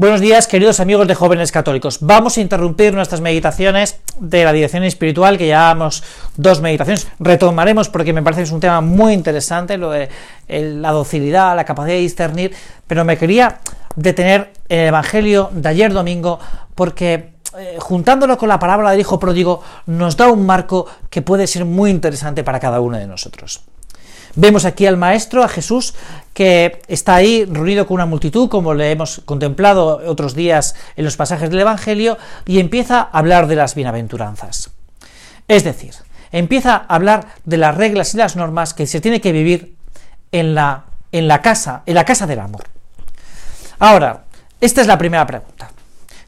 Buenos días, queridos amigos de jóvenes católicos. Vamos a interrumpir nuestras meditaciones de la dirección espiritual, que llevamos dos meditaciones. Retomaremos porque me parece que es un tema muy interesante, lo de la docilidad, la capacidad de discernir, pero me quería detener en el Evangelio de ayer domingo porque eh, juntándolo con la palabra del Hijo Pródigo nos da un marco que puede ser muy interesante para cada uno de nosotros. Vemos aquí al Maestro, a Jesús, que está ahí reunido con una multitud, como le hemos contemplado otros días en los pasajes del Evangelio, y empieza a hablar de las bienaventuranzas. Es decir, empieza a hablar de las reglas y las normas que se tiene que vivir en la, en la casa, en la casa del amor. Ahora, esta es la primera pregunta.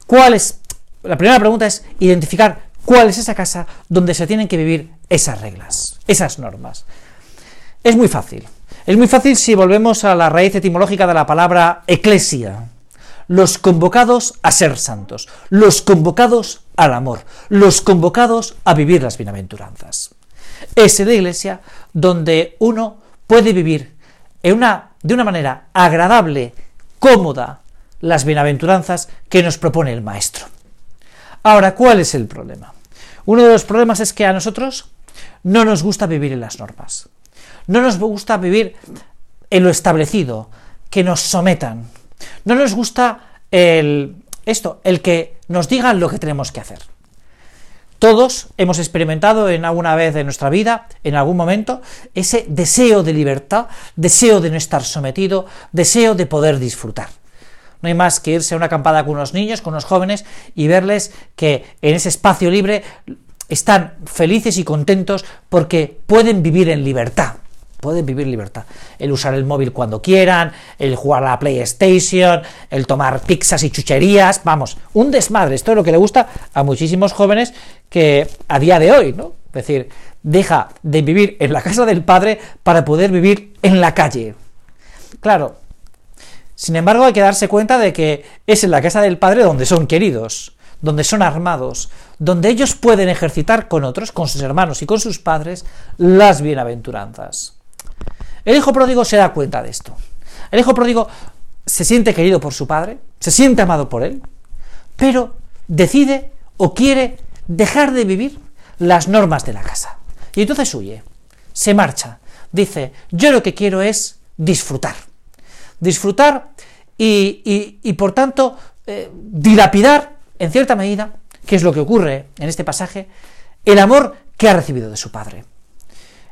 ¿Cuál es? La primera pregunta es identificar cuál es esa casa donde se tienen que vivir esas reglas, esas normas. Es muy fácil. Es muy fácil si volvemos a la raíz etimológica de la palabra eclesia. Los convocados a ser santos, los convocados al amor, los convocados a vivir las bienaventuranzas. Es la iglesia donde uno puede vivir de una manera agradable, cómoda, las bienaventuranzas que nos propone el Maestro. Ahora, ¿cuál es el problema? Uno de los problemas es que a nosotros no nos gusta vivir en las normas. No nos gusta vivir en lo establecido, que nos sometan. No nos gusta el, esto, el que nos digan lo que tenemos que hacer. Todos hemos experimentado en alguna vez de nuestra vida, en algún momento, ese deseo de libertad, deseo de no estar sometido, deseo de poder disfrutar. No hay más que irse a una acampada con unos niños, con unos jóvenes, y verles que en ese espacio libre están felices y contentos porque pueden vivir en libertad pueden vivir libertad. El usar el móvil cuando quieran, el jugar a la PlayStation, el tomar pizzas y chucherías, vamos, un desmadre. Esto es lo que le gusta a muchísimos jóvenes que a día de hoy, ¿no? Es decir, deja de vivir en la casa del padre para poder vivir en la calle. Claro. Sin embargo, hay que darse cuenta de que es en la casa del padre donde son queridos, donde son armados, donde ellos pueden ejercitar con otros, con sus hermanos y con sus padres, las bienaventuranzas. El hijo pródigo se da cuenta de esto. El hijo pródigo se siente querido por su padre, se siente amado por él, pero decide o quiere dejar de vivir las normas de la casa. Y entonces huye, se marcha, dice, yo lo que quiero es disfrutar. Disfrutar y, por tanto eh, dilapidar, en cierta medida, que es lo que ocurre en este pasaje, el amor que ha recibido de su padre.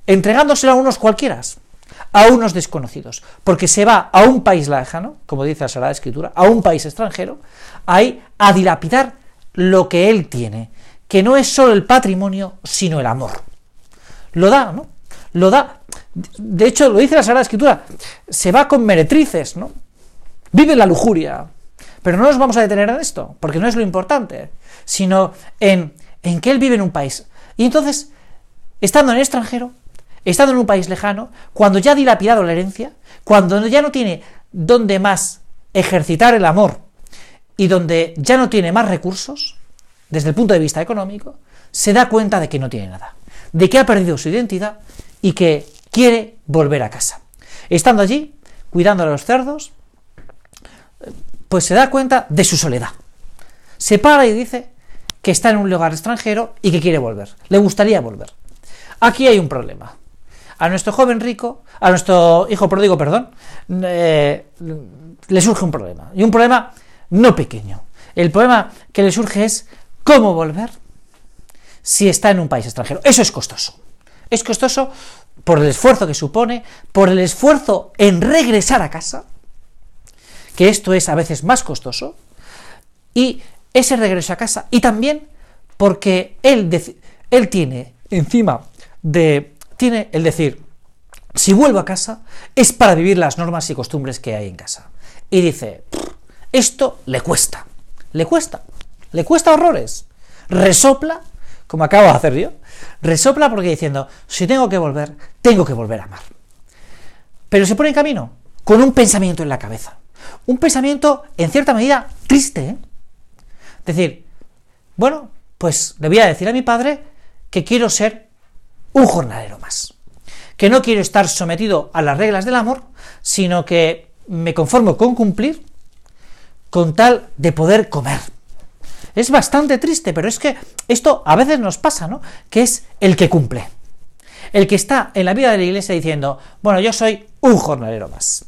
Entregándoselo a unos cualquiera, a unos desconocidos, porque se va a un país lejano, como dice la Sagrada Escritura, a un país extranjero, ahí a dilapidar lo que él tiene, que no es solo el patrimonio, sino el amor. Lo da, ¿no? Lo da. De hecho, lo dice la Sagrada Escritura, se va con meretrices, ¿no? Vive la lujuria. Pero no nos vamos a detener en esto, porque no es lo importante, sino en, en que él vive en un país. Y entonces, estando en el extranjero, estando en un país lejano, cuando ya ha dilapidado la herencia, cuando ya no tiene donde más ejercitar el amor y donde ya no tiene más recursos, desde el punto de vista económico, se da cuenta de que no tiene nada, de que ha perdido su identidad y que quiere volver a casa. Estando allí, cuidando a los cerdos, pues se da cuenta de su soledad. Se para y dice que está en un lugar extranjero y que quiere volver. Le gustaría volver. Aquí hay un problema a nuestro joven rico, a nuestro hijo pródigo, perdón, eh, le surge un problema. Y un problema no pequeño. El problema que le surge es cómo volver si está en un país extranjero. Eso es costoso. Es costoso por el esfuerzo que supone, por el esfuerzo en regresar a casa, que esto es a veces más costoso, y ese regreso a casa, y también porque él, él tiene encima de tiene el decir, si vuelvo a casa es para vivir las normas y costumbres que hay en casa. Y dice, esto le cuesta, le cuesta, le cuesta horrores. Resopla, como acabo de hacer yo, resopla porque diciendo, si tengo que volver, tengo que volver a amar. Pero se pone en camino con un pensamiento en la cabeza. Un pensamiento, en cierta medida, triste. ¿eh? Decir, bueno, pues le voy a decir a mi padre que quiero ser un jornalero más. Que no quiero estar sometido a las reglas del amor, sino que me conformo con cumplir con tal de poder comer. Es bastante triste, pero es que esto a veces nos pasa, ¿no? Que es el que cumple. El que está en la vida de la iglesia diciendo, bueno, yo soy un jornalero más.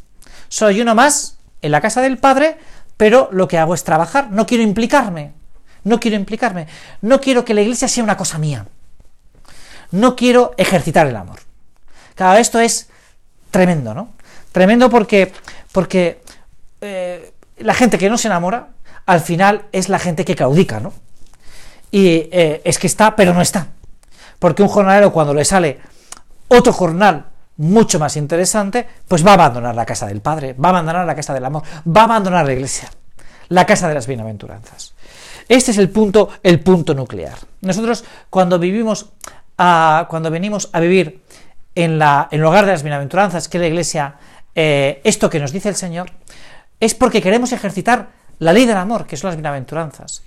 Soy uno más en la casa del Padre, pero lo que hago es trabajar, no quiero implicarme. No quiero implicarme. No quiero que la iglesia sea una cosa mía. No quiero ejercitar el amor. Claro, esto es tremendo, ¿no? Tremendo porque, porque eh, la gente que no se enamora, al final es la gente que caudica, ¿no? Y eh, es que está, pero no está. Porque un jornalero cuando le sale otro jornal mucho más interesante, pues va a abandonar la casa del Padre, va a abandonar la casa del amor, va a abandonar la iglesia, la casa de las bienaventuranzas. Este es el punto, el punto nuclear. Nosotros cuando vivimos, cuando venimos a vivir en, la, en el hogar de las bienaventuranzas, que es la iglesia, eh, esto que nos dice el Señor, es porque queremos ejercitar la ley del amor, que son las bienaventuranzas,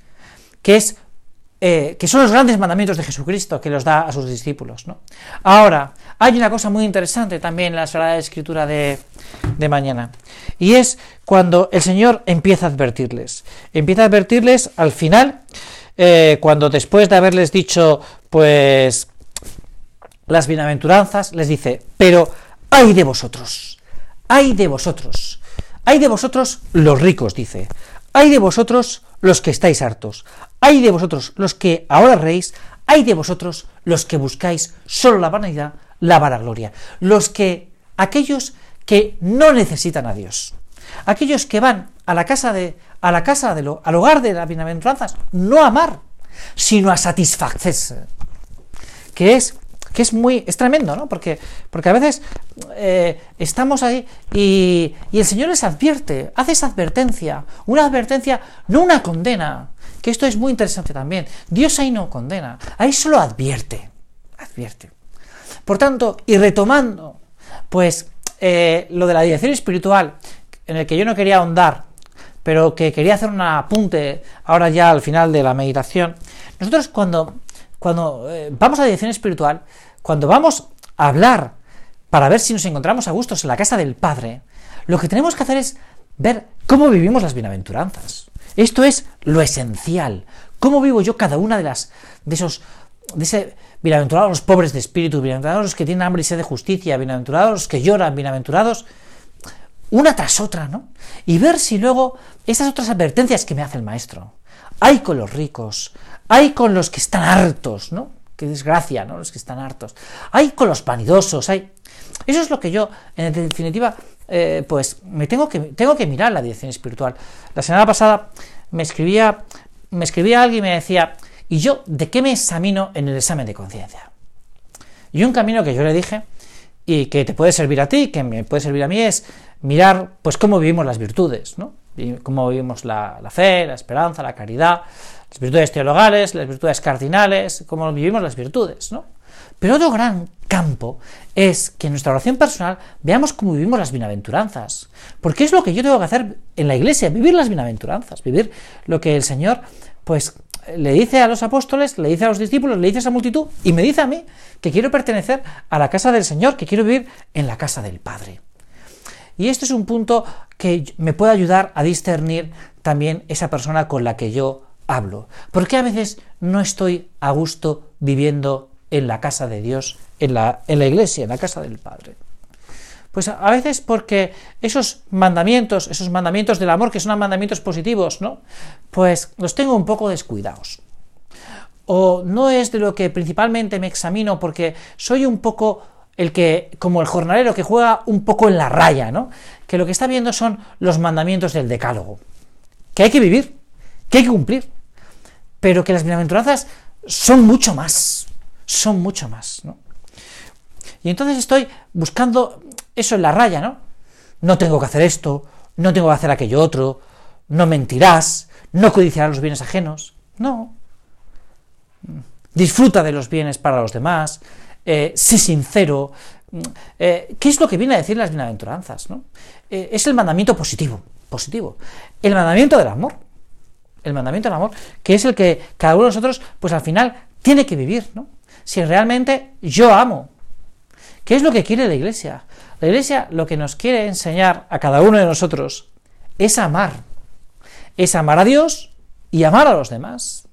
que es eh, que son los grandes mandamientos de Jesucristo que los da a sus discípulos. Ahora, hay una cosa muy interesante también en la Sagrada Escritura de, de mañana, y es cuando el Señor empieza a advertirles. Empieza a advertirles al final, eh, cuando después de haberles dicho, pues, las bienaventuranzas, les dice, pero hay de vosotros, hay de vosotros, hay de vosotros los ricos, dice, hay de vosotros los que estáis hartos, hay de vosotros los que ahora reís, hay de vosotros los que buscáis solo la vanidad, la vanagloria, los que, aquellos que no necesitan a Dios, aquellos que van a la casa de, a la casa de lo, al hogar de las bienaventuranzas, no a amar, sino a satisfacerse, que es que es muy, es tremendo, ¿no? Porque, porque a veces eh, estamos ahí y, y, el Señor les advierte, hace esa advertencia, una advertencia, no una condena, que esto es muy interesante también. Dios ahí no condena, ahí solo advierte, advierte. Por tanto, y retomando, pues, eh, lo de la dirección espiritual, en el que yo no quería ahondar, pero que quería hacer un apunte ahora ya al final de la meditación, nosotros cuando, cuando eh, vamos a la dirección espiritual, cuando vamos a hablar para ver si nos encontramos a gustos en la casa del Padre, lo que tenemos que hacer es ver cómo vivimos las bienaventuranzas. Esto es lo esencial. ¿Cómo vivo yo cada una de las de esos de ese bienaventurados los pobres de espíritu, bienaventurados los que tienen hambre y sed de justicia, bienaventurados los que lloran, bienaventurados una tras otra, ¿no? Y ver si luego esas otras advertencias que me hace el maestro. Hay con los ricos, hay con los que están hartos, ¿no? Qué desgracia, ¿no? Los que están hartos. Hay con los vanidosos, hay. Eso es lo que yo, en definitiva, eh, pues me tengo que, tengo que mirar la dirección espiritual. La semana pasada me escribía, me escribía alguien y me decía, ¿y yo de qué me examino en el examen de conciencia? Y un camino que yo le dije, y que te puede servir a ti, que me puede servir a mí, es mirar pues cómo vivimos las virtudes, ¿no? Cómo vivimos la, fe, la esperanza, la caridad, las virtudes teologales, las virtudes cardinales, cómo vivimos las virtudes, ¿no? Pero otro gran campo es que en nuestra oración personal veamos cómo vivimos las bienaventuranzas. Porque es lo que yo tengo que hacer en la iglesia, vivir las bienaventuranzas, vivir lo que el Señor, pues, le dice a los apóstoles, le dice a los discípulos, le dice a esa multitud y me dice a mí que quiero pertenecer a la casa del Señor, que quiero vivir en la casa del Padre. Y este es un punto que me puede ayudar a discernir también esa persona con la que yo hablo. Porque a veces no estoy a gusto viviendo en la casa de Dios, en la, en la iglesia, en la casa del Padre. Pues a veces porque esos mandamientos, esos mandamientos del amor, que son mandamientos positivos, ¿no? Pues los tengo un poco descuidados. O no es de lo que principalmente me examino porque soy un poco el que, como el jornalero que juega un poco en la raya, ¿no? Que lo que está viendo son los mandamientos del decálogo. Que hay que vivir, que hay que cumplir. Pero que las bienaventuranzas son mucho más son mucho más, ¿no? Y entonces estoy buscando eso en la raya, ¿no? No tengo que hacer esto, no tengo que hacer aquello otro, no mentirás, no codiciarás los bienes ajenos, no. Disfruta de los bienes para los demás, eh, sé sincero. Eh, ¿Qué es lo que viene a decir las bienaventuranzas? ¿no? Eh, es el mandamiento positivo, positivo. El mandamiento del amor. El mandamiento del amor, que es el que cada uno de nosotros, pues al final, tiene que vivir, ¿no? si realmente yo amo. ¿Qué es lo que quiere la Iglesia? La Iglesia lo que nos quiere enseñar a cada uno de nosotros es amar. es amar a Dios y amar a los demás.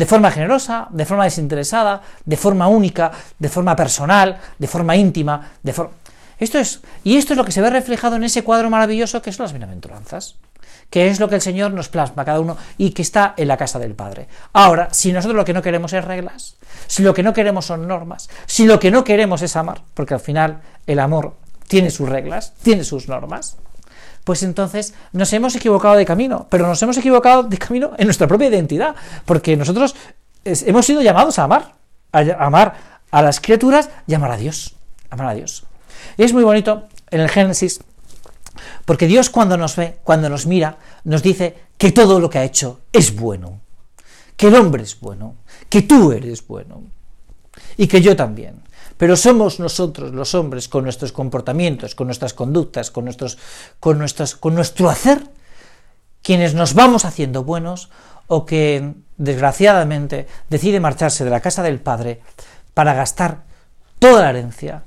De forma generosa, de forma desinteresada, de forma única, de forma personal, de forma íntima, de forma... Esto es, y esto es lo que se ve reflejado en ese cuadro maravilloso que son las bienaventuranzas, que es lo que el Señor nos plasma cada uno y que está en la casa del Padre. Ahora, si nosotros lo que no queremos es reglas, si lo que no queremos son normas, si lo que no queremos es amar, porque al final el amor tiene sus reglas, tiene sus normas, pues entonces nos hemos equivocado de camino, pero nos hemos equivocado de camino en nuestra propia identidad, porque nosotros hemos sido llamados a amar, a amar a las criaturas y amar a Dios, amar a Dios. Y es muy bonito en el Génesis, porque Dios cuando nos ve, cuando nos mira, nos dice que todo lo que ha hecho es bueno, que el hombre es bueno, que tú eres bueno, y que yo también. Pero somos nosotros, los hombres, con nuestros comportamientos, con nuestras conductas, con, nuestros, con, nuestros, con nuestro hacer, quienes nos vamos haciendo buenos o que, desgraciadamente, decide marcharse de la casa del Padre para gastar toda la herencia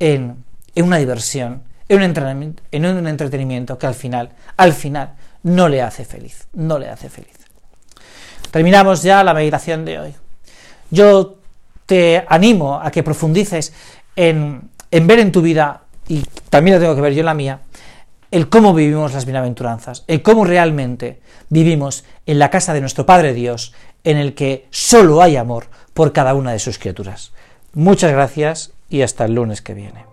en una diversión, en un, en un entretenimiento que al final, al final, no le hace feliz, no le hace feliz. Terminamos ya la meditación de hoy. Yo te animo a que profundices en, ver en tu vida, y también lo tengo que ver yo en la mía, el cómo vivimos las bienaventuranzas, el cómo realmente vivimos en la casa de nuestro Padre Dios, en el que solo hay amor por cada una de sus criaturas. Muchas gracias y hasta el lunes que viene.